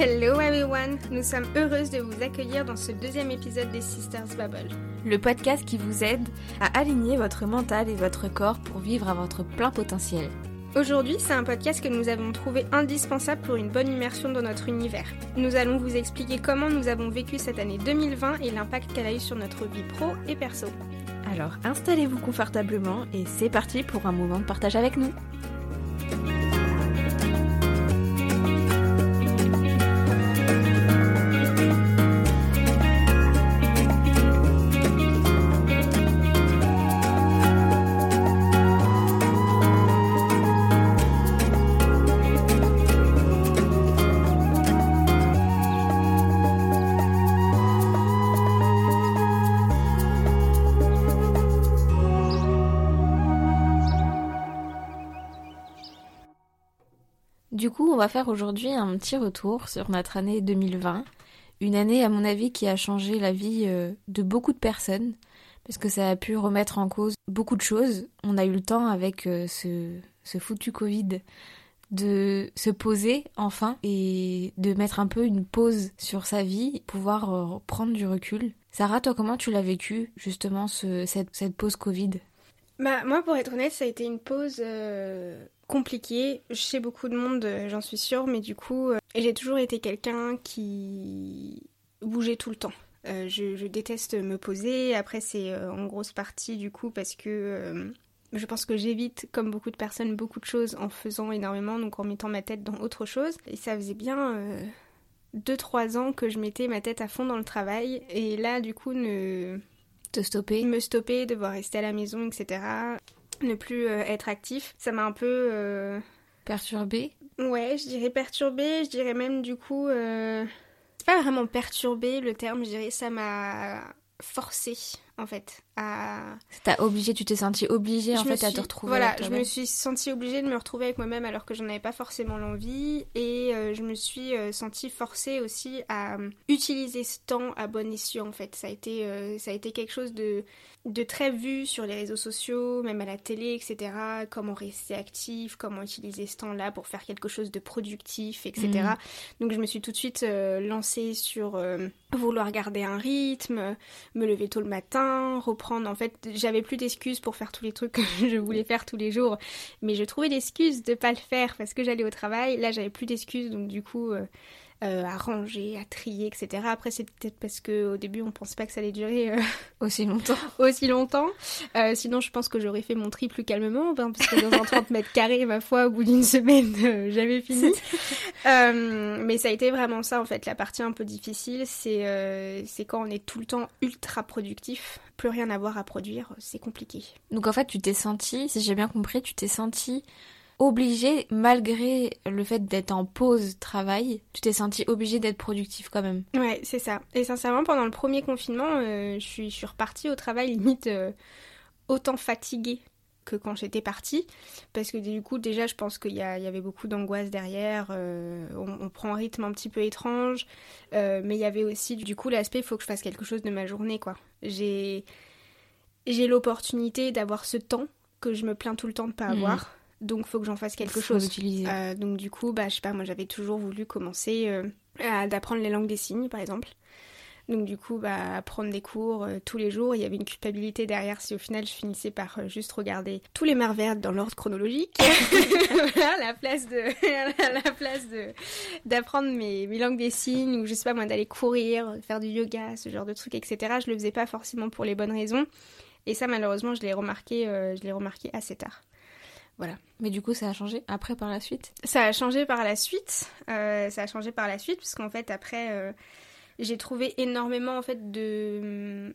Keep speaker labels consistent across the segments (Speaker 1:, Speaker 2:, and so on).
Speaker 1: Hello everyone Nous sommes heureuses de vous accueillir dans ce deuxième épisode des Sisters Bubble.
Speaker 2: Le podcast qui vous aide à aligner votre mental et votre corps pour vivre à votre plein potentiel.
Speaker 1: Aujourd'hui, c'est un podcast que nous avons trouvé indispensable pour une bonne immersion dans notre univers. Nous allons vous expliquer comment nous avons vécu cette année 2020 et l'impact qu'elle a eu sur notre vie pro et perso.
Speaker 2: Alors installez-vous confortablement et c'est parti pour un moment de partage avec nous. Va faire aujourd'hui un petit retour sur notre année 2020. Une année, à mon avis, qui a changé la vie euh, de beaucoup de personnes, parce que ça a pu remettre en cause beaucoup de choses. On a eu le temps, avec euh, ce, foutu Covid, de se poser enfin et de mettre un peu une pause sur sa vie, pouvoir euh, prendre du recul. Sarah, toi, comment tu l'as vécu, justement, ce, cette, cette pause Covid?
Speaker 1: Bah, moi, pour être honnête, ça a été une pause compliqué chez beaucoup de monde, euh, j'en suis sûre, mais du coup, euh, j'ai toujours été quelqu'un qui bougeait tout le temps. Euh, je, déteste me poser. Après, c'est en grosse partie du coup parce que je pense que j'évite, comme beaucoup de personnes, beaucoup de choses en faisant énormément, donc en mettant ma tête dans autre chose. Et ça faisait bien 2-3 ans que je mettais ma tête à fond dans le travail. Et là, du coup, ne...
Speaker 2: Te stopper
Speaker 1: Me stopper, devoir rester à la maison, etc ne plus euh, être actif. Ça m'a un peu... Euh,
Speaker 2: perturbé
Speaker 1: Ouais, je dirais perturbé, je dirais même du coup... Euh... C'est pas vraiment perturbé le terme, je dirais ça m'a forcé en fait à
Speaker 2: t'as obligé tu t'es senti obligée en fait à te retrouver
Speaker 1: voilà je me suis sentie obligée de me retrouver avec moi-même alors que j'en avais pas forcément l'envie. Et euh, je me suis sentie forcée aussi à utiliser ce temps à bon escient en fait. Ça a été ça a été quelque chose de de très vu sur les réseaux sociaux, même à la télé, etc. Comment rester actif, comment utiliser ce temps-là pour faire quelque chose de productif, etc. Mm. Donc je me suis tout de suite euh, lancée sur euh, vouloir garder un rythme, me lever tôt le matin, reprendre. En fait, j'avais plus d'excuses pour faire tous les trucs que je voulais faire tous les jours, mais je trouvais l'excuse de pas le faire parce que j'allais au travail. Là, j'avais plus d'excuses, donc du coup. Euh, euh, à ranger, à trier, etc. Après, c'est peut-être parce qu'au début, on pensait pas que ça allait durer euh,
Speaker 2: aussi longtemps.
Speaker 1: aussi longtemps. Euh, sinon, je pense que j'aurais fait mon tri plus calmement, hein, parce que dans un 30 mètres carrés, ma foi, au bout d'une semaine, j'avais fini. mais ça a été vraiment ça, en fait. La partie un peu difficile, c'est c'est quand on est tout le temps ultra productif, plus rien à voir à produire, c'est compliqué.
Speaker 2: Donc en fait, tu t'es senti, si j'ai bien compris, tu t'es senti obligé, malgré le fait d'être en pause travail, tu t'es senti obligé d'être productif quand même.
Speaker 1: Ouais, c'est ça. Et sincèrement, pendant le premier confinement, euh, je, suis, je suis repartie au travail limite euh, autant fatiguée que quand j'étais partie. Parce que du coup, déjà, je pense qu'il y, y, avait beaucoup d'angoisse derrière. Euh, on, prend un rythme un petit peu étrange. mais il y avait aussi, du coup, l'aspect, il faut que je fasse quelque chose de ma journée, quoi. J'ai, j'ai l'opportunité d'avoir ce temps que je me plains tout le temps de pas mhm. avoir donc faut que j'en fasse quelque chose. Euh, donc du coup, bah je sais pas, moi j'avais toujours voulu commencer euh, à d'apprendre les langues des signes, par exemple. Donc du coup, bah apprendre des cours euh, tous les jours, il y avait une culpabilité derrière si au final je finissais par juste regarder tous les mers vertes dans l'ordre chronologique. voilà, la place de la place de d'apprendre mes, mes langues des signes ou je sais pas moi d'aller courir, faire du yoga, ce genre de trucs, etc. Je le faisais pas forcément pour les bonnes raisons. Et ça, malheureusement, je l'ai remarqué, je l'ai remarqué assez tard. Voilà.
Speaker 2: Mais du coup, ça a changé après par la suite?
Speaker 1: Ça a changé par la suite. Euh, ça a changé par la suite, parce qu'en fait, après, euh, j'ai trouvé énormément en fait de,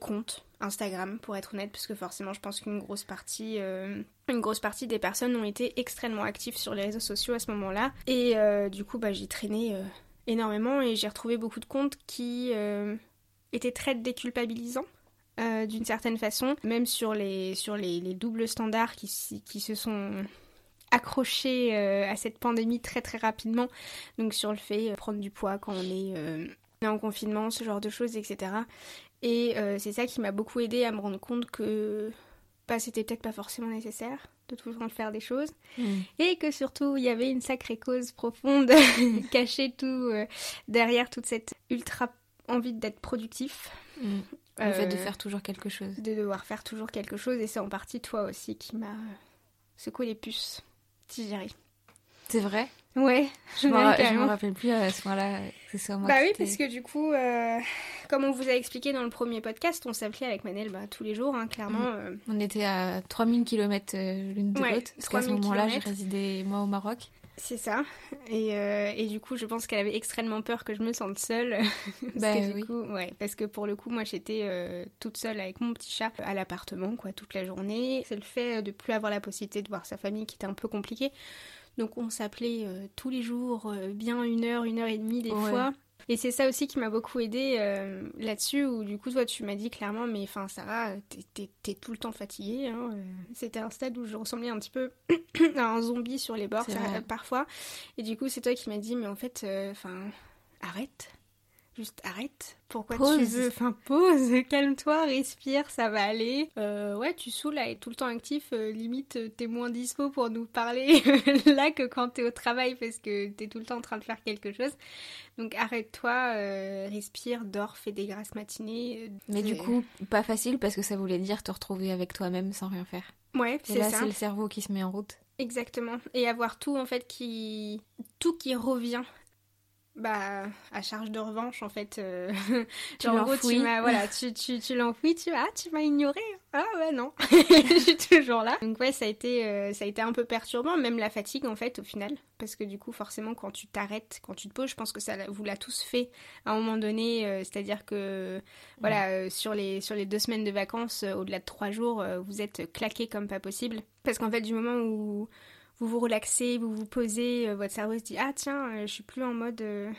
Speaker 1: comptes Instagram, pour être honnête, parce que forcément, je pense qu'une grosse partie, euh, grosse partie des personnes ont été extrêmement actives sur les réseaux sociaux à ce moment-là. Et du coup, bah, j'ai traîné énormément et j'ai retrouvé beaucoup de comptes qui étaient très déculpabilisants. Euh, d'une certaine façon, même sur les, sur les, doubles standards qui, qui se sont accrochés euh, à cette pandémie très très rapidement, donc sur le fait de euh, prendre du poids quand on est, en confinement, ce genre de choses, etc. Et c'est ça qui m'a beaucoup aidé à me rendre compte que bah, c'était peut-être pas forcément nécessaire. de temps faire des choses.
Speaker 2: Mm.
Speaker 1: Et que surtout, il y avait une sacrée cause profonde cachée tout derrière toute cette ultra envie d'être productif.
Speaker 2: Mm. Le fait de
Speaker 1: Euh,
Speaker 2: faire toujours quelque chose.
Speaker 1: de devoir faire toujours quelque chose. Et c'est en partie toi aussi qui m'a euh, secoué les puces, arrive.
Speaker 2: C'est vrai?
Speaker 1: Ouais,
Speaker 2: Je me ra- rappelle plus à ce moment-là
Speaker 1: Bah oui, parce que du coup, euh, comme on vous a expliqué dans le premier podcast, on s'appelait avec Manel bah, tous les jours, hein, clairement.
Speaker 2: Mm.
Speaker 1: euh,
Speaker 2: On était à 3000 km l'une de
Speaker 1: Ouais,
Speaker 2: l'autre. Parce qu'à ce
Speaker 1: 3000
Speaker 2: moment-là, j'ai résidé moi au Maroc.
Speaker 1: C'est ça. Et, euh, et du coup, je pense qu'elle avait extrêmement peur que je me sente seule. parce,
Speaker 2: Bah
Speaker 1: que, du
Speaker 2: oui.
Speaker 1: coup, ouais, parce que pour le coup, moi, j'étais euh, toute seule avec mon petit chat à l'appartement, quoi, toute la journée. C'est le fait de plus avoir la possibilité de voir sa famille qui était un peu compliqué. Donc, on s'appelait euh, tous les jours, euh, bien une heure, une heure et demie des
Speaker 2: Ouais.
Speaker 1: fois. Et c'est ça aussi qui m'a beaucoup aidé euh, là-dessus, où du coup, toi, tu m'as dit clairement, mais enfin, Sarah, t'es- tout le temps fatiguée. hein, euh. C'était un stade où je ressemblais un petit peu à un zombie sur les bords, parfois. Et du coup, c'est toi qui m'as dit, mais en fait, euh, enfin, arrête. Juste arrête. Pourquoi tu veux Enfin, pause, calme-toi, respire, ça va aller. Euh, ouais, tu saoules à être tout le temps actif. euh, limite, euh, t'es moins dispo pour nous parler là que quand t'es au travail parce que t'es tout le temps en train de faire quelque chose. Donc arrête-toi, euh, respire, dors, fais des grasses matinées.
Speaker 2: Mais du coup, pas facile parce que ça voulait dire te retrouver avec toi-même sans rien faire.
Speaker 1: ouais,
Speaker 2: Et
Speaker 1: c'est
Speaker 2: là,
Speaker 1: ça.
Speaker 2: c'est le cerveau qui se met en route.
Speaker 1: Exactement. Et avoir tout en fait qui tout qui revient bah à charge de revanche en fait euh,
Speaker 2: Tu
Speaker 1: genre, en gros
Speaker 2: l'enfouis.
Speaker 1: voilà tu tu tu l'enfouis tu ah tu m'as ignoré. Ah ouais non. Je suis toujours là. Donc ouais ça a été euh, ça a été un peu perturbant même la fatigue en fait au final. Parce que du coup forcément quand tu t'arrêtes quand tu te poses je pense que ça vous l'a tous fait à un moment donné euh, c'est à dire que voilà euh, sur les sur les deux semaines de vacances au-delà de trois jours vous êtes claqué comme pas possible. Parce qu'en fait du moment où vous vous relaxez, vous vous posez, euh, votre cerveau se dit ah tiens, euh, je suis plus en mode euh,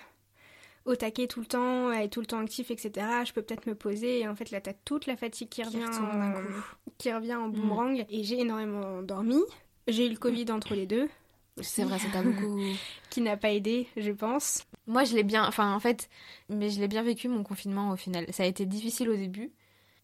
Speaker 1: au taquet tout le temps, être tout le temps actif, etc. Je peux peut-être me poser et en fait là t'as toute la fatigue qui revient,
Speaker 2: d'un
Speaker 1: en,
Speaker 2: coup.
Speaker 1: qui revient en boomerang et j'ai énormément dormi. J'ai eu le Covid entre les deux,
Speaker 2: C'est vrai, ça t'a beaucoup.
Speaker 1: qui n'a pas aidé, je pense.
Speaker 2: Moi, je l'ai bien. Enfin, en fait, mais je l'ai bien vécu mon confinement au final. Ça a été difficile au début.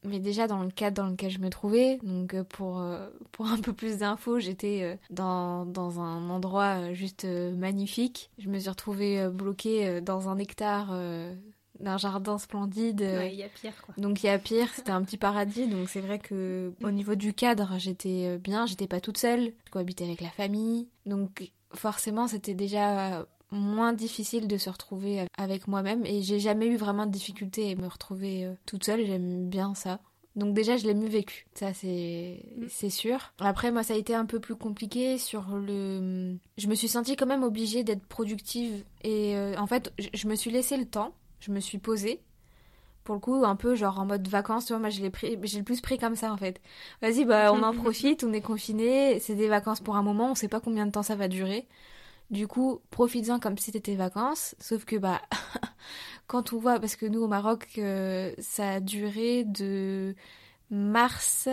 Speaker 2: Mais déjà, dans le cadre dans lequel je me trouvais, donc euh, pour, euh, pour un peu plus d'infos, j'étais euh, dans, dans un endroit juste magnifique. Je me suis retrouvée bloquée dans un hectare d'un jardin splendide.
Speaker 1: Ouais, il y a pire quoi.
Speaker 2: Donc il y a pire, c'était un petit paradis, donc c'est vrai que au niveau du cadre, j'étais bien, j'étais pas toute seule, je cohabitais avec la famille, donc forcément c'était déjà moins difficile de se retrouver avec moi-même. Et j'ai jamais eu vraiment de difficulté à me retrouver euh, toute seule, j'aime bien ça. Donc déjà je l'ai mieux vécu, ça c'est
Speaker 1: Mm.
Speaker 2: c'est sûr. Après moi ça a été un peu plus compliqué sur le je me suis sentie quand même obligée d'être productive. Et euh, en fait je- je me suis laissé le temps, je me suis posée. Pour le coup un peu genre en mode vacances tu vois moi je l'ai pris j'ai le plus pris comme ça en fait. Vas-y bah on en profite on est confiné c'est des vacances pour un moment on sait pas combien de temps ça va durer du coup profites-en comme si c'était vacances. Sauf que bah quand on voit parce que nous au Maroc euh, ça a duré de mars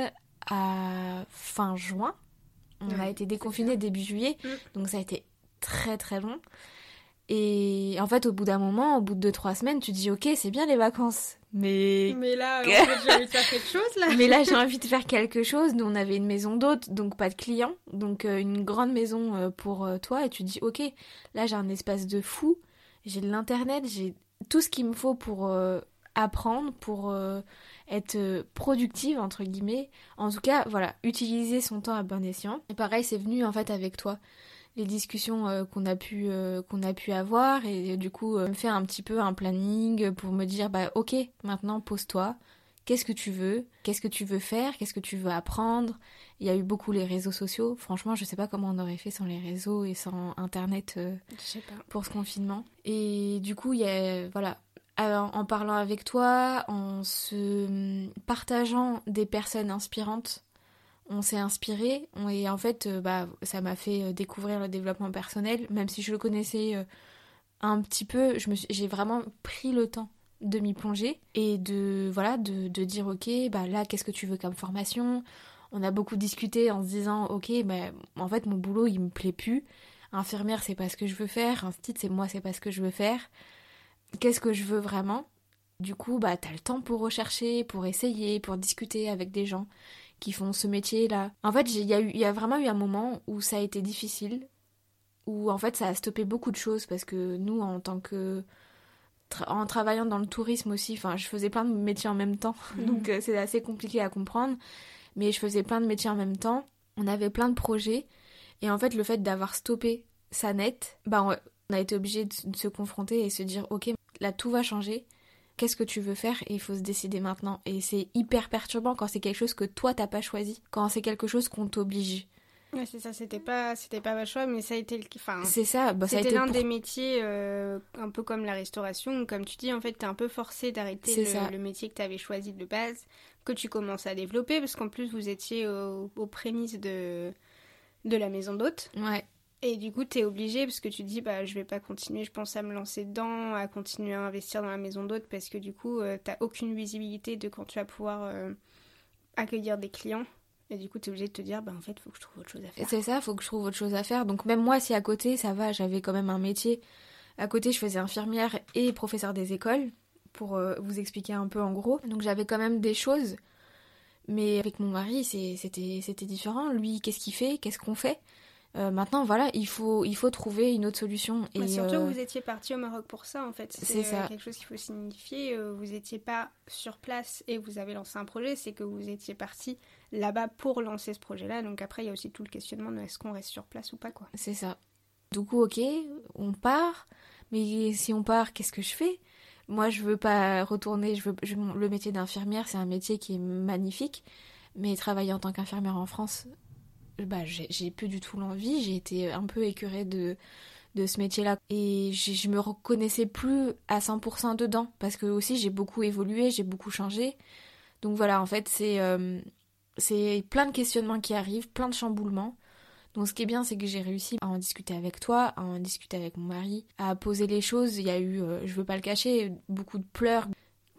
Speaker 2: à fin juin. On a été déconfiné début juillet.
Speaker 1: Mm.
Speaker 2: donc ça a été très très long et en fait, au bout d'un moment, au bout de 2-3 semaines, tu te dis ok, c'est bien les vacances, mais
Speaker 1: Mais là, en fait, j'ai envie de faire quelque chose là.
Speaker 2: mais là j'ai envie de faire quelque chose. Nous on avait une maison d'hôte, donc pas de clients, donc euh, une grande maison euh, pour euh, toi. Et tu dis ok, là j'ai un espace de fou, j'ai de l'internet, j'ai tout ce qu'il me faut pour apprendre, pour être productive entre guillemets. En tout cas, voilà, utiliser son temps à bon escient. Et pareil, c'est venu en fait avec toi les discussions euh, qu'on a pu euh, qu'on a pu avoir. Et du coup euh, me faire un petit peu un planning pour me dire bah ok maintenant pose-toi. Qu'est-ce que tu veux? Qu'est-ce que tu veux faire? Qu'est-ce que tu veux apprendre? Il y a eu beaucoup les réseaux sociaux. Franchement je sais pas comment on aurait fait sans les réseaux et sans internet
Speaker 1: pas.
Speaker 2: pour ce confinement. Et du coup il y a voilà. Alors, en parlant avec toi en se partageant des personnes inspirantes on s'est inspiré et en fait euh, bah ça m'a fait euh, découvrir le développement personnel. Même si je le connaissais euh, un petit peu je me j'ai vraiment pris le temps de m'y plonger et de voilà de, de dire ok bah là qu'est-ce que tu veux comme formation? On a beaucoup discuté en se disant ok bah en fait mon boulot il me plaît plus. Infirmière c'est pas ce que je veux faire. Instit c'est moi c'est pas ce que je veux faire. Qu'est-ce que je veux vraiment? Du coup bah t'as le temps pour rechercher pour essayer pour discuter avec des gens qui font ce métier-là. En fait, il y, a eu- il y a vraiment eu un moment où ça a été difficile, où en fait ça a stoppé beaucoup de choses parce que nous, en tant que. tra- en travaillant dans le tourisme aussi, enfin, je faisais plein de métiers en même temps, donc euh, c'est assez compliqué à comprendre, mais je faisais plein de métiers en même temps. On avait plein de projets, et en fait, le fait d'avoir stoppé ça net, bah, on on a été obligé de, de se confronter et se dire, ok, là tout va changer. Qu'est-ce que tu veux faire et il faut se décider maintenant. Et c'est hyper perturbant quand c'est quelque chose que toi t'as pas choisi, quand c'est quelque chose qu'on t'oblige.
Speaker 1: Ouais, c'est ça, c'était pas, c'était pas votre choix, mais ça a été le. Enfin,
Speaker 2: C'est ça, bah,
Speaker 1: C'était l'un
Speaker 2: pour-
Speaker 1: des métiers euh, un peu comme la restauration, où, comme tu dis, en fait, t'es un peu forcé d'arrêter le, le métier que t'avais choisi de base, que tu commences à développer, parce qu'en plus, vous étiez au- aux prémices de, de la maison d'hôte.
Speaker 2: Ouais,
Speaker 1: Et du coup, t'es obligé, parce que tu te dis, bah, je vais pas continuer, je pense à me lancer dedans, à continuer à investir dans la maison d'hôte, parce que du coup, euh, t'as aucune visibilité de quand tu vas pouvoir euh, accueillir des clients. Et du coup, t'es obligé de te dire, bah, en fait, faut que je trouve autre chose à faire.
Speaker 2: c'est ça, faut que je trouve autre chose à faire. Donc même moi, si à côté, ça va, j'avais quand même un métier. À côté, je faisais infirmière et professeur des écoles, pour euh, vous expliquer un peu en gros. Donc j'avais quand même des choses. Mais avec mon mari, c'était différent. Lui, qu'est-ce qu'il fait? Qu'est-ce qu'on fait? Euh, Maintenant, voilà, il faut, il faut trouver une autre solution. Et
Speaker 1: Mais surtout,
Speaker 2: euh,
Speaker 1: vous étiez parti au Maroc pour ça, en fait.
Speaker 2: c'est
Speaker 1: euh, quelque chose qu'il faut signifier. euh, vous n'étiez pas sur place et vous avez lancé un projet, c'est que vous étiez parti là-bas pour lancer ce projet-là. Donc après, il y a aussi tout le questionnement de est-ce qu'on reste sur place ou pas, quoi.
Speaker 2: C'est ça. Du coup, ok, on part. Mais si on part, qu'est-ce que je fais? Moi, je veux pas retourner. Je veux, je- le métier d'infirmière, c'est un métier qui est magnifique. Mais travailler en tant qu'infirmière en France, bah, j'ai plus du tout l'envie. J'ai été un peu écœurée de, de ce métier-là. Et je me reconnaissais plus à 100% dedans. Parce que aussi, j'ai beaucoup évolué, j'ai beaucoup changé. Donc voilà, en fait, c'est euh, c'est plein de questionnements qui arrivent, plein de chamboulements. Donc ce qui est bien, c'est que j'ai réussi à en discuter avec toi, à en discuter avec mon mari, à poser les choses. Il y a eu, euh, je veux pas le cacher, beaucoup de pleurs.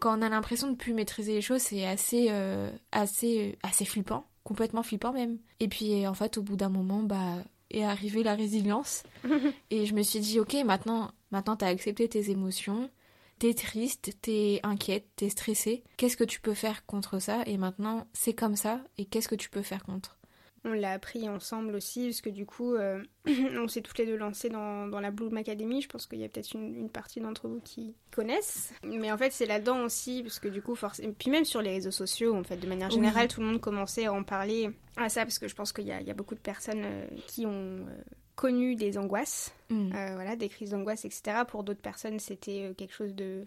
Speaker 2: Quand on a l'impression de plus maîtriser les choses, c'est assez, euh, assez, assez flippant, complètement flippant même. Et puis en fait, au bout d'un moment, bah, est arrivée la résilience. Et je me suis dit, ok, maintenant, maintenant t'as accepté tes émotions, t'es triste, t'es inquiète, t'es stressée. Qu'est-ce que tu peux faire contre ça? Et maintenant, c'est comme ça. Et qu'est-ce que tu peux faire contre?
Speaker 1: On l'a appris ensemble aussi, parce que du coup, euh, on s'est toutes les deux lancées dans, dans la Bloom Academy. Je pense qu'il y a peut-être une, une partie d'entre vous qui connaissent. Mais en fait, c'est là-dedans aussi, parce que du coup, forcément. Puis même sur les réseaux sociaux, en fait, de manière
Speaker 2: Oui.
Speaker 1: générale, tout le monde commençait à en parler à ça, parce que je pense qu'il y, y a beaucoup de personnes euh, qui ont euh, connu des angoisses, euh, voilà, des crises d'angoisse, etc. Pour d'autres personnes, c'était quelque chose de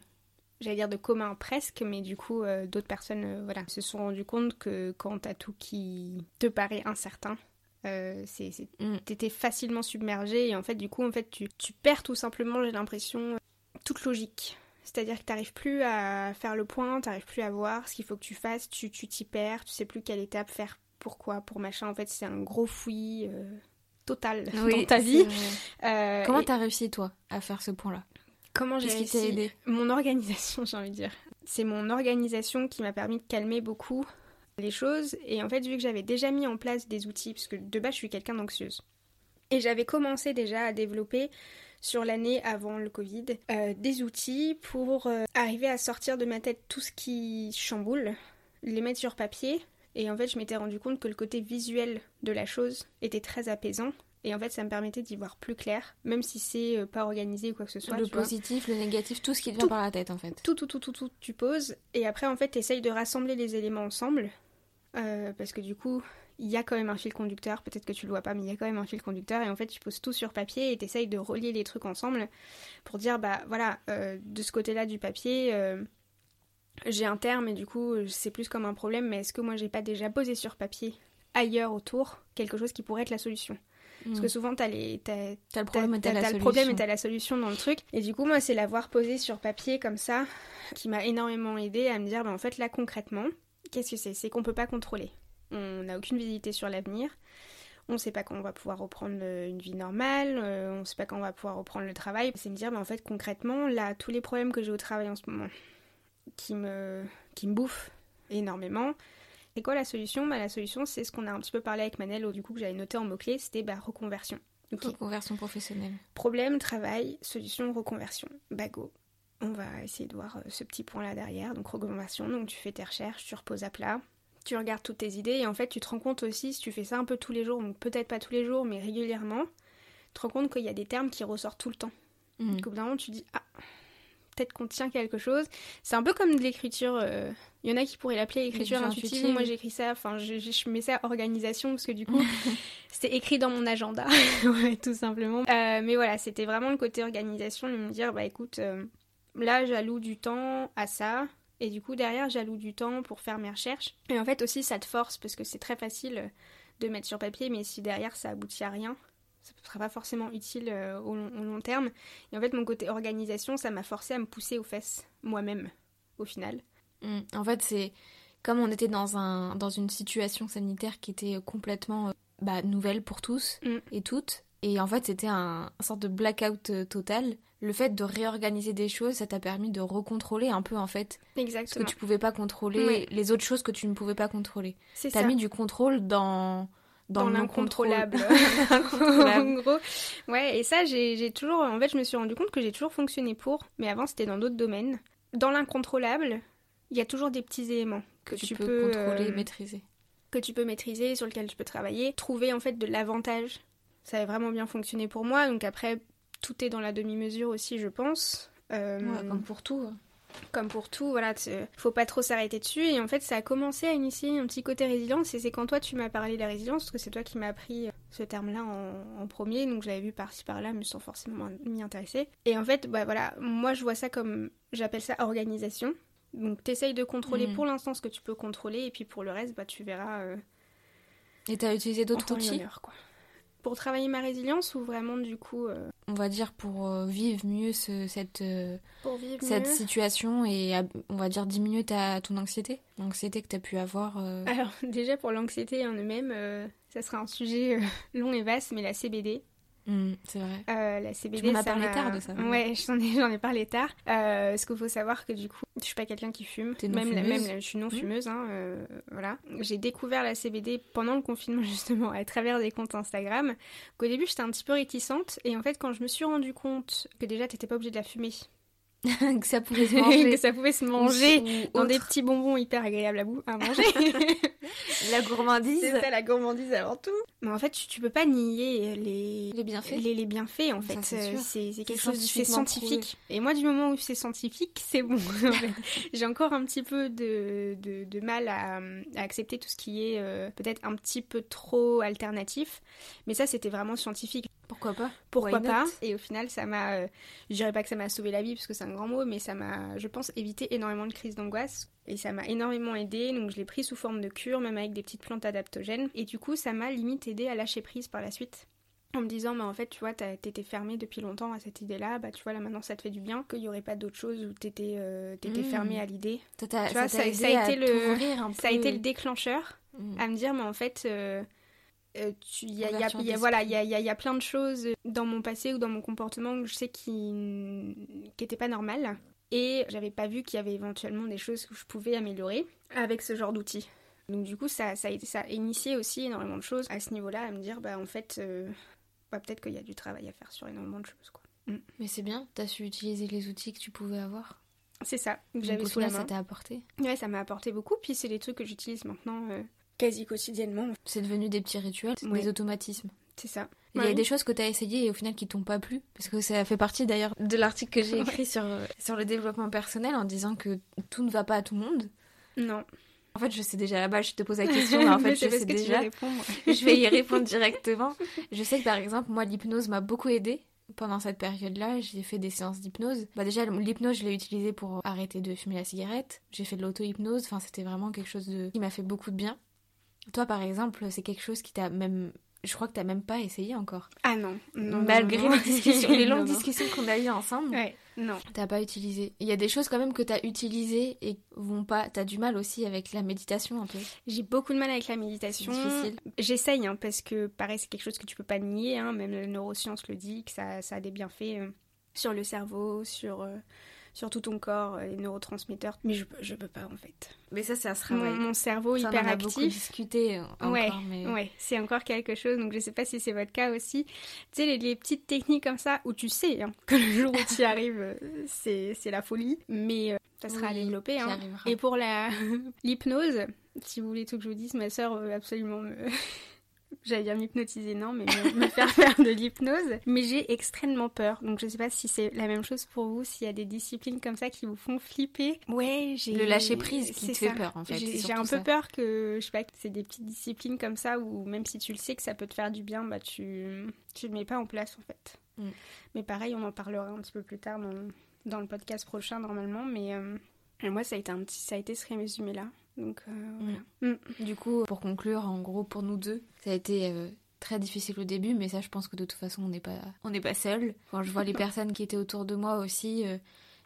Speaker 1: j'allais dire de commun presque, mais du coup, euh, d'autres personnes euh, voilà, se sont rendues compte que quand t'as tout qui te paraît incertain, euh,
Speaker 2: Mm.
Speaker 1: t'étais facilement submergé et en fait, du coup, en fait, tu, tu perds tout simplement, j'ai l'impression, toute logique. C'est-à-dire que t'arrives plus à faire le point, t'arrives plus à voir ce qu'il faut que tu fasses, tu, tu t'y perds, tu sais plus quelle étape faire, pourquoi, pour machin. En fait, c'est un gros fouillis euh, total dans ta vie.
Speaker 2: Comment t'as réussi, toi, à faire ce point-là?
Speaker 1: Comment j'ai
Speaker 2: qui
Speaker 1: réussi
Speaker 2: aidé
Speaker 1: Mon organisation, j'ai envie de dire. C'est mon organisation qui m'a permis de calmer beaucoup les choses. Et en fait, vu que j'avais déjà mis en place des outils, parce que de base, je suis quelqu'un d'anxieuse. Et j'avais commencé déjà à développer sur l'année avant le Covid euh, des outils pour euh, arriver à sortir de ma tête tout ce qui chamboule, les mettre sur papier. Et en fait, je m'étais rendu compte que le côté visuel de la chose était très apaisant. Et en fait, ça me permettait d'y voir plus clair, même si c'est euh, pas organisé ou quoi que ce soit.
Speaker 2: Le
Speaker 1: vois.
Speaker 2: positif, le négatif, tout ce qui te vient par la tête, en fait.
Speaker 1: Tout, tout, tout, tout, tout, tu poses. Et après, en fait, t'essayes de rassembler les éléments ensemble. euh, parce que du coup, il y a quand même un fil conducteur. Peut-être que tu le vois pas, mais il y a quand même un fil conducteur. Et en fait, tu poses tout sur papier et t'essayes de relier les trucs ensemble pour dire, bah voilà, euh, de ce côté-là du papier, euh, j'ai un terme et du coup, c'est plus comme un problème. Mais est-ce que moi, j'ai pas déjà posé sur papier ailleurs autour quelque chose qui pourrait être la solution? Parce que
Speaker 2: Mm.
Speaker 1: souvent, t'as les, t'as,
Speaker 2: T'as le problème et t'as
Speaker 1: le problème et t'as la solution dans le truc. Et du coup, moi, c'est l'avoir posé sur papier comme ça qui m'a énormément aidé à me dire, ben, en fait, là, concrètement, qu'est-ce que c'est? C'est qu'on peut pas contrôler. On n'a aucune visibilité sur l'avenir. On sait pas quand on va pouvoir reprendre une vie normale. euh, on sait pas quand on va pouvoir reprendre le travail. C'est me dire, ben, en fait, concrètement, là, tous les problèmes que j'ai au travail en ce moment, qui me, qui me bouffent énormément, c'est quoi la solution? Bah, La solution, c'est ce qu'on a un petit peu parlé avec Manel, du coup, que j'avais noté en mots-clés, c'était bah, reconversion.
Speaker 2: Reconversion professionnelle.
Speaker 1: Problème, travail, solution, reconversion. Bah go. On va essayer de voir euh, ce petit point-là derrière. Donc reconversion, donc tu fais tes recherches, tu reposes à plat, tu regardes toutes tes idées et en fait tu te rends compte aussi si tu fais ça un peu tous les jours, donc peut-être pas tous les jours mais régulièrement, tu te rends compte qu'il y a des termes qui ressortent tout le temps. Donc au bout d'un moment tu dis ah peut-être qu'on tient quelque chose. C'est un peu comme de l'écriture. euh, Il y en a qui pourraient l'appeler écriture intuitive.
Speaker 2: intuitive.
Speaker 1: Moi j'écris ça, enfin je, mets ça organisation parce que du coup c'était écrit dans mon agenda, ouais, tout simplement. Euh, mais voilà, c'était vraiment le côté organisation de me dire bah écoute, euh, là j'alloue du temps à ça. Et du coup, derrière, j'alloue du temps pour faire mes recherches. Et en fait, aussi, ça te force parce que c'est très facile euh, de mettre sur papier, mais si derrière ça aboutit à rien, ça ne sera pas forcément utile euh, au, long, au long terme. Et en fait, mon côté organisation, ça m'a forcé à me pousser aux fesses moi-même, au final.
Speaker 2: Mm. En fait, c'est comme on était dans, un, dans une situation sanitaire qui était complètement euh, bah, nouvelle pour tous
Speaker 1: Mm.
Speaker 2: et toutes. Et en fait, c'était un, un sorte de blackout euh, total. Le fait de réorganiser des choses, ça t'a permis de recontrôler un peu, en fait, ce que
Speaker 1: Exactement.
Speaker 2: tu pouvais pas contrôler, les autres choses que tu ne pouvais pas contrôler.
Speaker 1: C'est
Speaker 2: T'as
Speaker 1: ça.
Speaker 2: mis du contrôle dans, dans,
Speaker 1: dans l'incontrôlable. En gros. Ouais, et ça, j'ai toujours. En fait, je me suis rendu compte que j'ai toujours fonctionné pour, mais avant, c'était dans d'autres domaines. Dans l'incontrôlable, il y a toujours des petits éléments que,
Speaker 2: que
Speaker 1: tu,
Speaker 2: peux,
Speaker 1: peux
Speaker 2: contrôler,
Speaker 1: euh,
Speaker 2: maîtriser.
Speaker 1: que tu peux maîtriser, sur lequel tu peux travailler, trouver en fait de l'avantage. Ça a vraiment bien fonctionné pour moi. Donc après, tout est dans la demi-mesure aussi, je pense. Euh,
Speaker 2: Ouais, comme pour tout.
Speaker 1: Comme pour tout, voilà, tu- faut pas trop s'arrêter dessus. Et en fait, ça a commencé à initier un petit côté résilience. Et c'est quand toi, tu m'as parlé de la résilience, parce que c'est toi qui m'as appris ce terme-là en, en premier. Donc, je l'avais vu par-ci par-là, mais sans forcément m'y intéresser. Et en fait, bah voilà, moi, je vois ça comme, j'appelle ça organisation. Donc, t'essayes de contrôler
Speaker 2: Mhm.
Speaker 1: pour l'instant ce que tu peux contrôler. Et puis, pour le reste, bah, tu verras euh,
Speaker 2: Et t'as utilisé d'autres outils,
Speaker 1: quoi. Pour travailler ma résilience ou vraiment, du coup, euh,
Speaker 2: on va dire, pour euh, vivre mieux ce- cette, euh,
Speaker 1: vivre
Speaker 2: cette
Speaker 1: mieux
Speaker 2: situation et, on va dire, diminuer ta, ton anxiété L'anxiété que t'as pu avoir.
Speaker 1: Alors déjà pour l'anxiété en eux-mêmes, euh, ça sera un sujet long et vaste, mais la CBD,
Speaker 2: hmm, c'est vrai.
Speaker 1: euh, la CBD,
Speaker 2: Tu m'en as parlé tard de ça.
Speaker 1: Ouais, j'en ai, j'en ai parlé tard. Euh, parce qu'il faut savoir que du coup, je suis pas quelqu'un qui fume.
Speaker 2: T'es
Speaker 1: même, je suis non
Speaker 2: Mhm.
Speaker 1: fumeuse. Hein, euh, voilà. J'ai découvert la CBD pendant le confinement justement à travers des comptes Instagram. Qu'au début j'étais un petit peu réticente et en fait quand je me suis rendu compte que déjà t'étais pas obligé de la fumer,
Speaker 2: que ça pouvait se manger.
Speaker 1: que ça pouvait se manger
Speaker 2: Ou
Speaker 1: dans des petits bonbons hyper agréables à, bout, à manger.
Speaker 2: La gourmandise.
Speaker 1: C'est ça la gourmandise avant tout. Mais en fait, tu, tu peux pas nier les,
Speaker 2: Les bienfaits.
Speaker 1: les, les bienfaits en
Speaker 2: Ça,
Speaker 1: fait.
Speaker 2: c'est
Speaker 1: quelque chose, c'est scientifique. Et moi, du moment où c'est scientifique, c'est bon. J'ai encore un petit peu de, de, de mal à, à accepter tout ce qui est euh, peut-être un petit peu trop alternatif. Mais ça, c'était vraiment scientifique.
Speaker 2: Pourquoi pas?
Speaker 1: Pourquoi pas? Et au final, ça m'a. euh, je dirais pas que ça m'a sauvé la vie parce que c'est un grand mot, mais ça m'a, je pense, évité énormément de crises d'angoisse. Et ça m'a énormément aidé. Donc je l'ai pris sous forme de cure, même avec des petites plantes adaptogènes. Et du coup, ça m'a limite aidé à lâcher prise par la suite. En me disant, bah en fait, tu vois, t'étais fermé depuis longtemps à cette idée-là, bah tu vois, là maintenant ça te fait du bien, qu'il y aurait pas d'autre chose où t'étais euh, t'étais
Speaker 2: Mm.
Speaker 1: fermé à l'idée. Tu vois,
Speaker 2: ça
Speaker 1: a été le- Ça a été le déclencheur
Speaker 2: Hmm.
Speaker 1: à me dire, mais en fait, euh, tu- il y a, y a- y voilà, il y a, plein de choses dans mon passé ou dans mon comportement que je sais qui n'étaient pas normales. Et j'avais pas vu qu'il y avait éventuellement des choses que je pouvais améliorer avec ce genre d'outils. Donc du coup, ça, ça, ça a initié aussi énormément de choses à ce niveau-là, à me dire, bah en fait, euh, bah, peut-être qu'il y a du travail à faire sur énormément de choses. quoi.
Speaker 2: Mais c'est bien, t'as su utiliser les outils que tu pouvais avoir.
Speaker 1: C'est ça que j'avais sous la main.
Speaker 2: ça t'a apporté.
Speaker 1: Ouais, ça m'a apporté beaucoup, puis c'est des trucs que j'utilise maintenant euh, quasi quotidiennement.
Speaker 2: C'est devenu des petits rituels,
Speaker 1: Ouais.
Speaker 2: des automatismes.
Speaker 1: C'est ça.
Speaker 2: Il y a des choses que t'as essayées et au final qui t'ont pas plu. Parce que ça fait partie d'ailleurs de l'article que j'ai écrit sur, euh, sur le développement personnel en disant que tout ne va pas à tout le monde.
Speaker 1: Non.
Speaker 2: En fait, je sais déjà là-bas, je te pose la question, mais en fait,
Speaker 1: Mais
Speaker 2: je sais
Speaker 1: tu
Speaker 2: déjà. je vais y répondre directement. Je sais que par exemple, moi, l'hypnose m'a beaucoup aidée. Pendant cette période-là, j'ai fait des séances d'hypnose. Bah déjà, l'hypnose, je l'ai utilisée pour arrêter de fumer la cigarette. J'ai fait de l'auto-hypnose. Enfin, c'était vraiment quelque chose de... qui m'a fait beaucoup de bien. Toi, par exemple, c'est quelque chose qui t'a même... Je crois que t'as même pas essayé encore.
Speaker 1: Ah non. non,
Speaker 2: Malgré
Speaker 1: non, non.
Speaker 2: les discussions, les
Speaker 1: Non,
Speaker 2: longues discussions qu'on a eues ensemble,
Speaker 1: Ouais, non.
Speaker 2: t'as pas utilisé. Il y a des choses quand même que t'as utilisées et vont pas. T'as du mal aussi avec la méditation un peu.
Speaker 1: J'ai beaucoup de mal avec la méditation. J'essaye, hein, parce que pareil, c'est quelque chose que tu peux pas nier. Hein, même la neuroscience le dit, que ça, ça a des bienfaits euh, sur le cerveau, sur, euh, sur tout ton corps, les neurotransmetteurs. Mais je, je peux pas en fait.
Speaker 2: Mais ça, c'est un
Speaker 1: Mon, mon cerveau
Speaker 2: ça,
Speaker 1: hyper
Speaker 2: on a beaucoup discuté encore,
Speaker 1: ouais,
Speaker 2: mais...
Speaker 1: ouais, c'est encore quelque chose. Donc je sais pas si c'est votre cas aussi. Tu sais, les, les petites techniques comme ça où tu sais hein, que le jour où tu y arrives, euh, c'est c'est la folie. Mais euh, ça sera à
Speaker 2: Oui,
Speaker 1: développer.
Speaker 2: j'y
Speaker 1: Hein. Et pour la l'hypnose, si vous voulez tout que je vous dise, ma sœur veut absolument me. J'allais dire m'hypnotiser, non, mais me, me faire faire de l'hypnose. Mais j'ai extrêmement peur. Donc je sais pas si c'est la même chose pour vous, s'il y a des disciplines comme ça qui vous font flipper. Ouais, j'ai.
Speaker 2: Le lâcher prise qui
Speaker 1: c'est
Speaker 2: te fait
Speaker 1: ça.
Speaker 2: peur, en fait,
Speaker 1: J'ai un peu
Speaker 2: ça.
Speaker 1: peur que, je sais pas, que c'est des petites disciplines comme ça où même si tu le sais que ça peut te faire du bien, bah tu, tu le mets pas en place en fait.
Speaker 2: Mm.
Speaker 1: Mais pareil, on en parlera un petit peu plus tard dans, dans le podcast prochain normalement. Mais euh, moi, ça a été, un petit, ça a été ce résumé-là. Donc euh,
Speaker 2: Mm.
Speaker 1: voilà. Mm.
Speaker 2: Du coup, pour conclure, en gros, pour nous deux, ça a été euh, très difficile au début, mais ça, je pense que de toute façon, on n'est pas, on n'est pas seul. Quand je vois les personnes qui étaient autour de moi aussi, euh,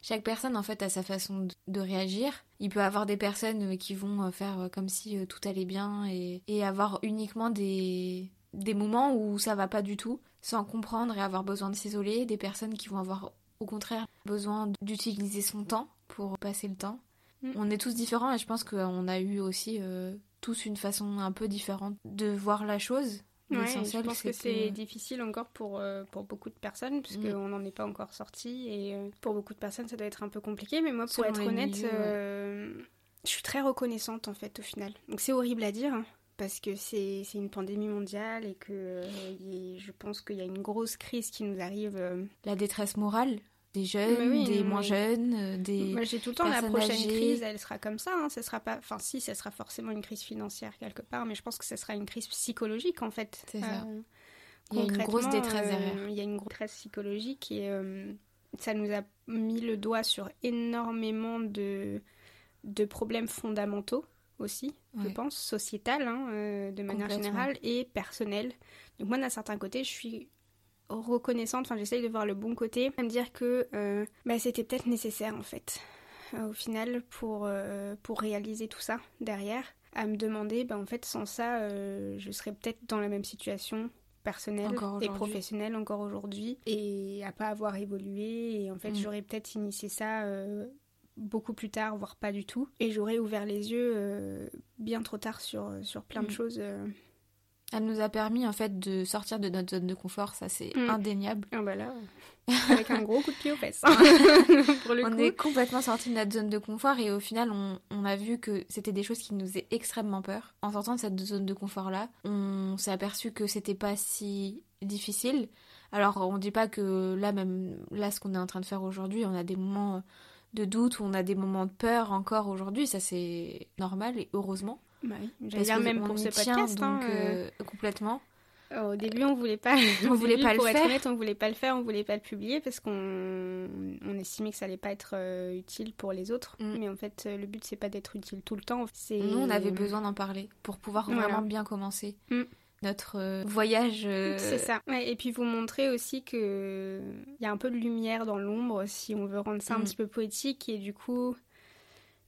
Speaker 2: chaque personne, en fait, a sa façon de, de réagir. Il peut y avoir des personnes euh, qui vont euh, faire comme si tout allait bien et, et avoir uniquement des, des moments où ça va pas du tout, sans comprendre et avoir besoin de s'isoler. Des personnes qui vont avoir, au contraire, besoin d'utiliser son temps pour passer le temps.
Speaker 1: Mm.
Speaker 2: On est tous différents et je pense qu'on a eu aussi euh, tous une façon un peu différente de voir la chose.
Speaker 1: Ouais, je pense que
Speaker 2: c'est
Speaker 1: c'est difficile encore pour, euh, pour beaucoup de personnes, puisqu'on n'en est pas encore sorti. Et euh, pour beaucoup de personnes, ça doit être un peu compliqué. Mais moi, pour
Speaker 2: Selon
Speaker 1: être honnête,
Speaker 2: milieux, ouais.
Speaker 1: euh, je suis très reconnaissante, en fait, au final. Donc c'est horrible à dire, hein, parce que c'est une pandémie mondiale et que euh, y je pense qu'il y a une grosse crise qui nous arrive. euh.
Speaker 2: la détresse morale des jeunes,
Speaker 1: oui,
Speaker 2: des moins jeunes, euh, des...
Speaker 1: Moi, j'ai tout le temps la prochaine
Speaker 2: âgées.
Speaker 1: crise, elle sera comme ça. Hein, ça sera pas, enfin si, ça sera forcément une crise financière quelque part, mais je pense que ça sera une crise psychologique en fait.
Speaker 2: C'est ça.
Speaker 1: Euh,
Speaker 2: Il y a une grosse détresse
Speaker 1: euh,
Speaker 2: derrière.
Speaker 1: Il y a une grosse détresse psychologique et euh, ça nous a mis le doigt sur énormément de, de problèmes fondamentaux aussi, je pense, sociétal hein, euh, de manière générale et personnel. Donc moi, d'un certain côté, je suis reconnaissante, enfin j'essaye de voir le bon côté, à me dire que euh, bah, c'était peut-être nécessaire en fait, euh, au final, pour, euh, pour réaliser tout ça derrière, à me demander, bah, en fait, sans ça, je serais peut-être dans la même situation personnelle et professionnelle encore aujourd'hui, et à pas avoir évolué, et en fait,
Speaker 2: Mm.
Speaker 1: j'aurais peut-être initié ça beaucoup plus tard, voire pas du tout, et j'aurais ouvert les yeux euh, bien trop tard sur, sur plein de
Speaker 2: Mm.
Speaker 1: choses. euh.
Speaker 2: Elle nous a permis en fait de sortir de notre zone de confort, ça c'est
Speaker 1: Mm.
Speaker 2: indéniable.
Speaker 1: Ah bah là, avec un gros coup de pied aux fesses. Pour le
Speaker 2: on
Speaker 1: coup.
Speaker 2: est complètement sorti de notre zone de confort et au final on, on a vu que c'était des choses qui nous faisaient extrêmement peur. En sortant de cette zone de confort là, on s'est aperçu que c'était pas si difficile. Alors on dit pas que là même là ce qu'on est en train de faire aujourd'hui, on a des moments de doute ou on a des moments de peur encore aujourd'hui, ça c'est normal et heureusement.
Speaker 1: Bah oui, j'allais
Speaker 2: Parce
Speaker 1: dire
Speaker 2: que
Speaker 1: même pour ce podcast. hein,
Speaker 2: donc
Speaker 1: euh,
Speaker 2: euh, complètement.
Speaker 1: Au début, on voulait pas.
Speaker 2: On voulait
Speaker 1: début,
Speaker 2: pas le
Speaker 1: pour être
Speaker 2: faire.
Speaker 1: honnête, on voulait pas le faire, on voulait pas le publier parce qu'on on estimait que ça allait pas être euh, utile pour les autres.
Speaker 2: Mm.
Speaker 1: Mais en fait, le but c'est pas d'être utile tout le temps. C'est
Speaker 2: Nous, on avait besoin d'en parler pour pouvoir
Speaker 1: Voilà.
Speaker 2: vraiment bien commencer
Speaker 1: Mm.
Speaker 2: notre euh, voyage. euh,
Speaker 1: C'est ça. Ouais, et puis vous montrer aussi que il y a un peu de lumière dans l'ombre si on veut rendre ça un
Speaker 2: Mm.
Speaker 1: petit peu poétique et du coup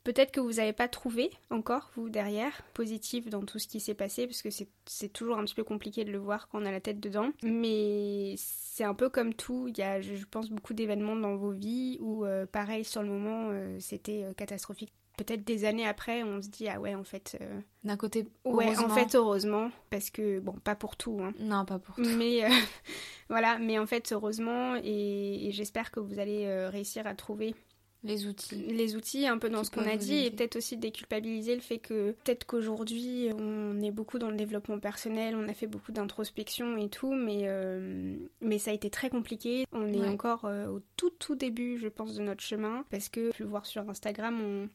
Speaker 1: peut-être que vous n'avez pas trouvé encore vous derrière positif dans tout ce qui s'est passé parce que c'est toujours un petit peu compliqué de le voir quand on a la tête dedans. Mais c'est un peu comme tout il y a je pense beaucoup d'événements dans vos vies où euh, pareil sur le moment euh, c'était euh, catastrophique. Peut-être des années après on se dit ah ouais en fait euh,
Speaker 2: D'un côté,
Speaker 1: ouais en fait heureusement parce que bon pas pour tout hein,
Speaker 2: Non, pas pour tout.
Speaker 1: mais voilà, mais en fait, heureusement, et, et j'espère que vous allez réussir à trouver
Speaker 2: Les outils.
Speaker 1: les outils un peu dans ce qu'on a dit, et peut-être aussi déculpabiliser le fait que peut-être qu'aujourd'hui, on est beaucoup dans le développement personnel, on a fait beaucoup d'introspection et tout, mais, euh, mais ça a été très compliqué. On est encore euh, au tout tout début, je pense, de notre chemin, parce que, peux voir sur Instagram, on...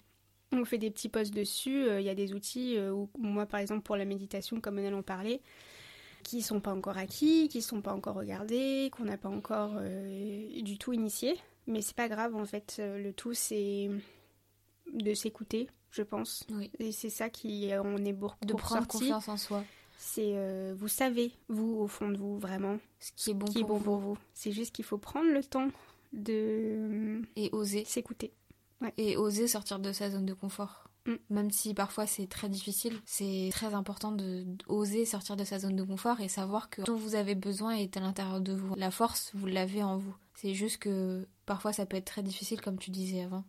Speaker 1: On fait des petits posts dessus, euh, il y a des outils, euh, où, moi par exemple pour la méditation, comme Manel en parlait, qui sont pas encore acquis, qui sont pas encore regardés, qu'on n'a pas encore euh, du tout initié. Mais c'est pas grave en fait, euh, le tout c'est de s'écouter, je pense.
Speaker 2: Oui.
Speaker 1: Et c'est ça qui euh, on est beaucoup
Speaker 2: De prendre confiance en soi.
Speaker 1: C'est euh, vous savez, vous au fond de vous vraiment,
Speaker 2: Ce qui est bon,
Speaker 1: ce qui est
Speaker 2: pour,
Speaker 1: bon
Speaker 2: vous.
Speaker 1: pour vous. C'est juste qu'il faut prendre le temps de
Speaker 2: Et oser.
Speaker 1: s'écouter.
Speaker 2: Et oser sortir de sa zone de confort. Mm. Même si parfois c'est très difficile, c'est très important d'oser sortir de sa zone de confort et savoir que dont vous avez besoin est à l'intérieur de vous. La force, vous l'avez en vous. C'est juste que parfois ça peut être très difficile, comme tu disais avant.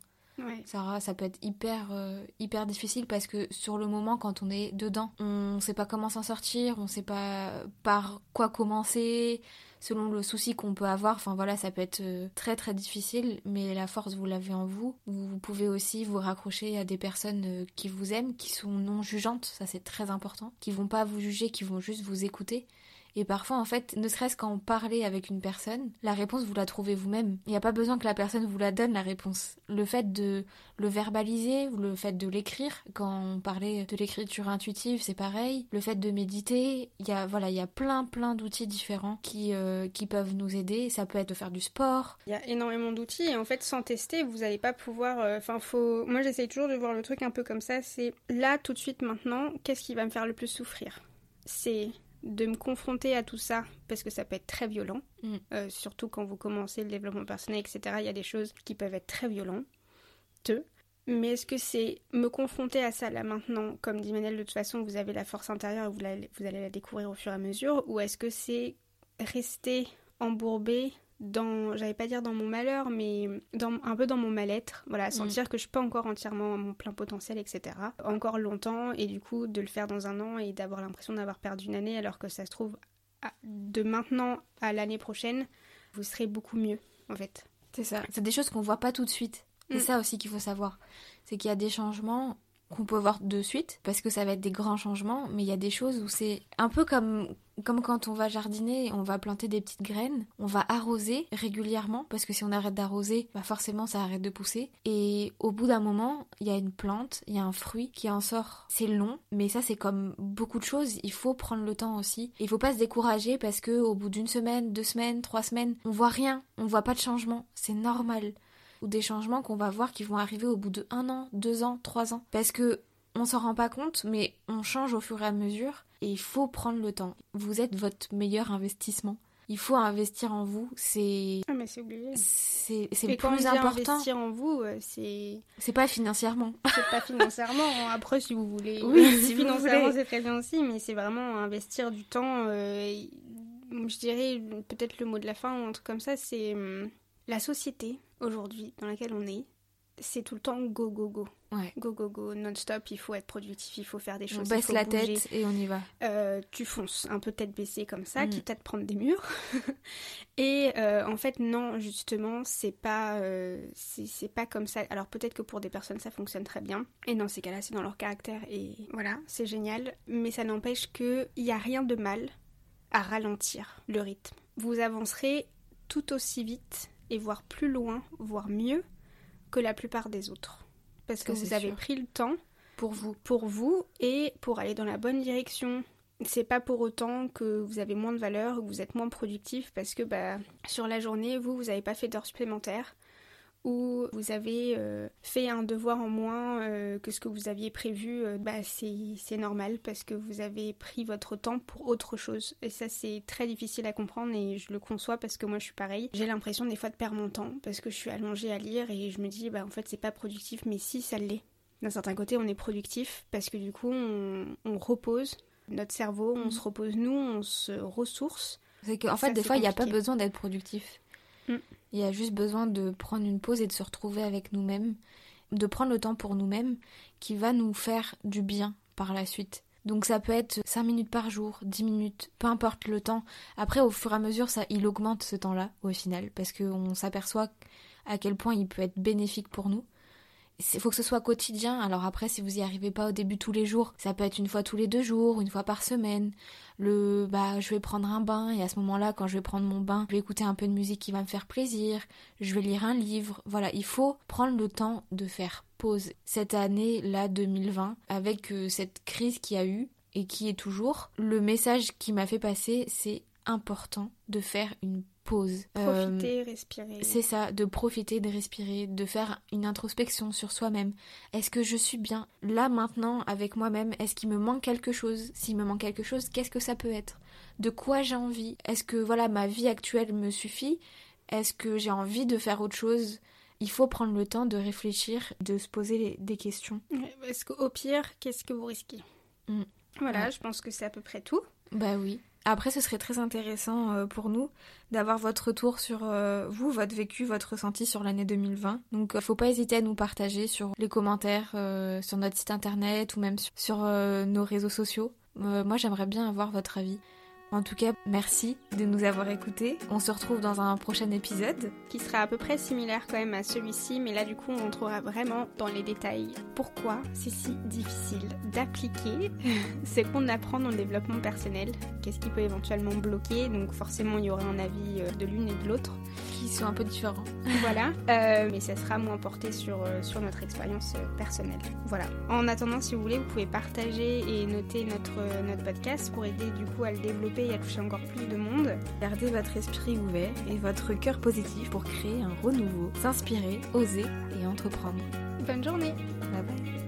Speaker 2: Sarah, ça peut être hyper, euh, hyper difficile parce que sur le moment, quand on est dedans, on ne sait pas comment s'en sortir, on ne sait pas par quoi commencer, selon le souci qu'on peut avoir. Enfin voilà, ça peut être euh, très très difficile, mais la force, vous l'avez en vous. Vous pouvez aussi vous raccrocher à des personnes euh, qui vous aiment, qui sont non jugeantes, ça c'est très important, qui vont pas vous juger, qui vont juste vous écouter et parfois, en fait, ne serait-ce qu'en parler avec une personne, la réponse, vous la trouvez vous-même. Il n'y a pas besoin que la personne vous la donne, la réponse. Le fait de le verbaliser le fait de l'écrire, quand on parlait de l'écriture intuitive, c'est pareil. Le fait de méditer, il y a, voilà, il y a plein, plein d'outils différents qui, euh, qui peuvent nous aider. Ça peut être de faire du sport.
Speaker 1: Il y a énormément d'outils et en fait, sans tester, vous n'allez pas pouvoir. Euh, enfin, faut. Moi, j'essaye toujours de voir le truc un peu comme ça. C'est là, tout de suite, maintenant, qu'est-ce qui va me faire le plus souffrir? C'est de me confronter à tout ça, parce que ça peut être très violent, mm. euh, surtout quand vous commencez le développement personnel, etc. Il y a des choses qui peuvent être très violentes. Mais est-ce que c'est me confronter à ça là maintenant, comme dit Manel, de toute façon vous avez la force intérieure et vous, vous allez la découvrir au fur et à mesure, ou est-ce que c'est rester embourbé dans, j'allais pas dire dans mon malheur, mais dans, un peu dans mon mal-être, voilà, mm. sentir que je suis pas encore entièrement à mon plein potentiel, etc. Encore longtemps, et du coup de le faire dans un an et d'avoir l'impression d'avoir perdu une année, alors que ça se trouve, de maintenant à l'année prochaine, vous serez beaucoup mieux, en fait.
Speaker 2: C'est ça. C'est des choses qu'on voit pas tout de suite. C'est mm. ça aussi qu'il faut savoir. C'est qu'il y a des changements qu'on peut voir de suite parce que ça va être des grands changements mais il y a des choses où c'est un peu comme comme quand on va jardiner, on va planter des petites graines, on va arroser régulièrement parce que si on arrête d'arroser, bah forcément ça arrête de pousser. Et au bout d'un moment, il y a une plante, il y a un fruit qui en sort. C'est long, mais ça c'est comme beaucoup de choses, il faut prendre le temps aussi. Il faut pas se décourager parce que au bout d'une semaine, deux semaines, trois semaines, on voit rien, on voit pas de changement, c'est normal ou des changements qu'on va voir qui vont arriver au bout de un an, deux ans, trois ans. Parce que on s'en rend pas compte, mais on change au fur et à mesure et il faut prendre le temps. Vous êtes votre meilleur investissement. Il faut investir en vous, c'est.
Speaker 1: Ah, mais c'est obligé.
Speaker 2: C'est, plus important.
Speaker 1: investir en vous, euh, c'est.
Speaker 2: C'est pas financièrement.
Speaker 1: C'est pas financièrement. Après, si vous voulez. Oui, si financièrement, c'est très bien aussi, mais c'est vraiment investir du temps. Euh, je dirais peut-être le mot de la fin ou un truc comme ça, c'est hum, la société aujourd'hui dans laquelle on est, c'est tout le temps go go go.
Speaker 2: Ouais.
Speaker 1: Go go go, non-stop, il faut être productif, il faut faire des choses.
Speaker 2: On baisse la tête et on y va.
Speaker 1: Euh, tu fonces un peu tête baissée comme ça, mm. quitte à te prendre des murs. et euh, en fait, non, justement, c'est pas, euh, c'est pas comme ça. Alors peut-être que pour des personnes ça fonctionne très bien. Et dans ces cas-là, c'est dans leur caractère et voilà, c'est génial. Mais ça n'empêche qu'il n'y a rien de mal à ralentir le rythme. Vous avancerez tout aussi vite et voir plus loin, voir mieux que la plupart des autres. Parce que vous avez pris le temps
Speaker 2: pour vous.
Speaker 1: Pour vous et pour aller dans la bonne direction. C'est pas pour autant que vous avez moins de valeur ou que vous êtes moins productif parce que bah, sur la journée, vous, vous n'avez pas fait d'heures supplémentaires ou vous avez euh, fait un devoir en moins euh, que ce que vous aviez prévu, euh, bah c'est normal parce que vous avez pris votre temps pour autre chose. Et ça c'est très difficile à comprendre et je le conçois parce que moi je suis pareil. J'ai l'impression des fois de perdre mon temps parce que je suis allongée à lire et je me dis bah en fait c'est pas productif mais si ça l'est. D'un certain côté on est productif parce que du coup on, repose notre cerveau, on mm. se repose nous, on se ressource.
Speaker 2: C'est qu'en fait des fois il n'y a pas besoin d'être productif. Mm. Il y a juste besoin de prendre une pause et de se retrouver avec nous-mêmes, de prendre le temps pour nous-mêmes qui va nous faire du bien par la suite. Donc ça peut être 5 minutes par jour, 10 minutes, peu importe le temps. Après, au fur et à mesure, ça, il augmente ce temps-là au final, parce qu'on s'aperçoit à quel point il peut être bénéfique pour nous. Il faut que ce soit quotidien. Alors après, si vous y arrivez pas au début tous les jours, ça peut être une fois tous les deux jours, une fois par semaine. Le, bah, je vais prendre un bain et à ce moment-là, quand je vais prendre mon bain, je vais écouter un peu de musique qui va me faire plaisir. Je vais lire un livre. Voilà, il faut prendre le temps de faire pause. Cette année, là, 2020, avec euh, cette crise qui a eu et qui est toujours, le message qui m'a fait passer, c'est important de faire une pause.
Speaker 1: Profiter, euh, respirer.
Speaker 2: C'est ça, de profiter, de respirer, de faire une introspection sur soi-même. Est-ce que je suis bien là maintenant avec moi-même? Est-ce qu'il me manque quelque chose? S'il me manque quelque chose, qu'est-ce que ça peut être? De quoi j'ai envie? Est-ce que voilà ma vie actuelle me suffit? Est-ce que j'ai envie de faire autre chose? Il faut prendre le temps de réfléchir, de se poser des questions.
Speaker 1: Parce qu'au pire, qu'est-ce que vous risquez? Mm. Voilà, je pense que c'est à peu près tout.
Speaker 2: Bah oui. Après, ce serait très intéressant euh, pour nous d'avoir votre retour sur euh, vous, votre vécu, votre ressenti sur l'année 2020. Donc, il euh, faut pas hésiter à nous partager sur les commentaires, sur notre site internet ou même sur nos réseaux sociaux. moi, j'aimerais bien avoir votre avis. En tout cas, merci de nous avoir écoutés. On se retrouve dans un prochain épisode.
Speaker 1: Qui sera à peu près similaire quand même à celui-ci, mais là du coup on trouvera vraiment dans les détails pourquoi c'est si difficile d'appliquer ce qu'on apprend dans le développement personnel? Qu'est-ce qui peut éventuellement bloquer, donc forcément il y aura un avis euh, de l'une et de l'autre.
Speaker 2: Qui sont un peu différents.
Speaker 1: voilà, euh, mais ça sera moins porté sur, euh, sur notre expérience personnelle. Voilà. En attendant, si vous voulez, vous pouvez partager et noter notre, notre podcast pour aider du coup à le développer et à toucher encore plus de monde.
Speaker 2: Gardez votre esprit ouvert et votre cœur positif pour créer un renouveau, s'inspirer, oser et entreprendre.
Speaker 1: Bonne journée.
Speaker 2: Bye bye.